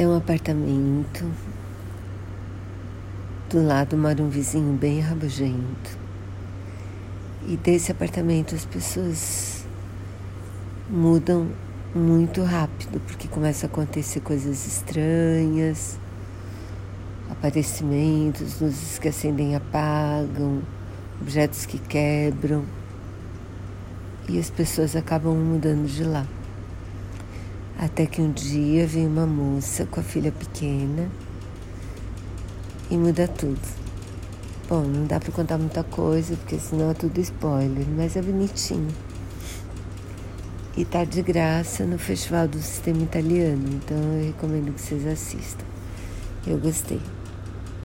É um apartamento. Do lado mora um vizinho bem rabugento. E desse apartamento as pessoas mudam muito rápido, porque começa a acontecer coisas estranhas, aparecimentos, luzes que acendem e apagam, objetos que quebram. E as pessoas acabam mudando de lá. Até que um dia vem uma moça com a filha pequena e muda tudo. Bom, não dá para contar muita coisa, porque senão é tudo spoiler, mas é bonitinho. E tá de graça no Festival do Sistema Italiano, então eu recomendo que vocês assistam. Eu gostei.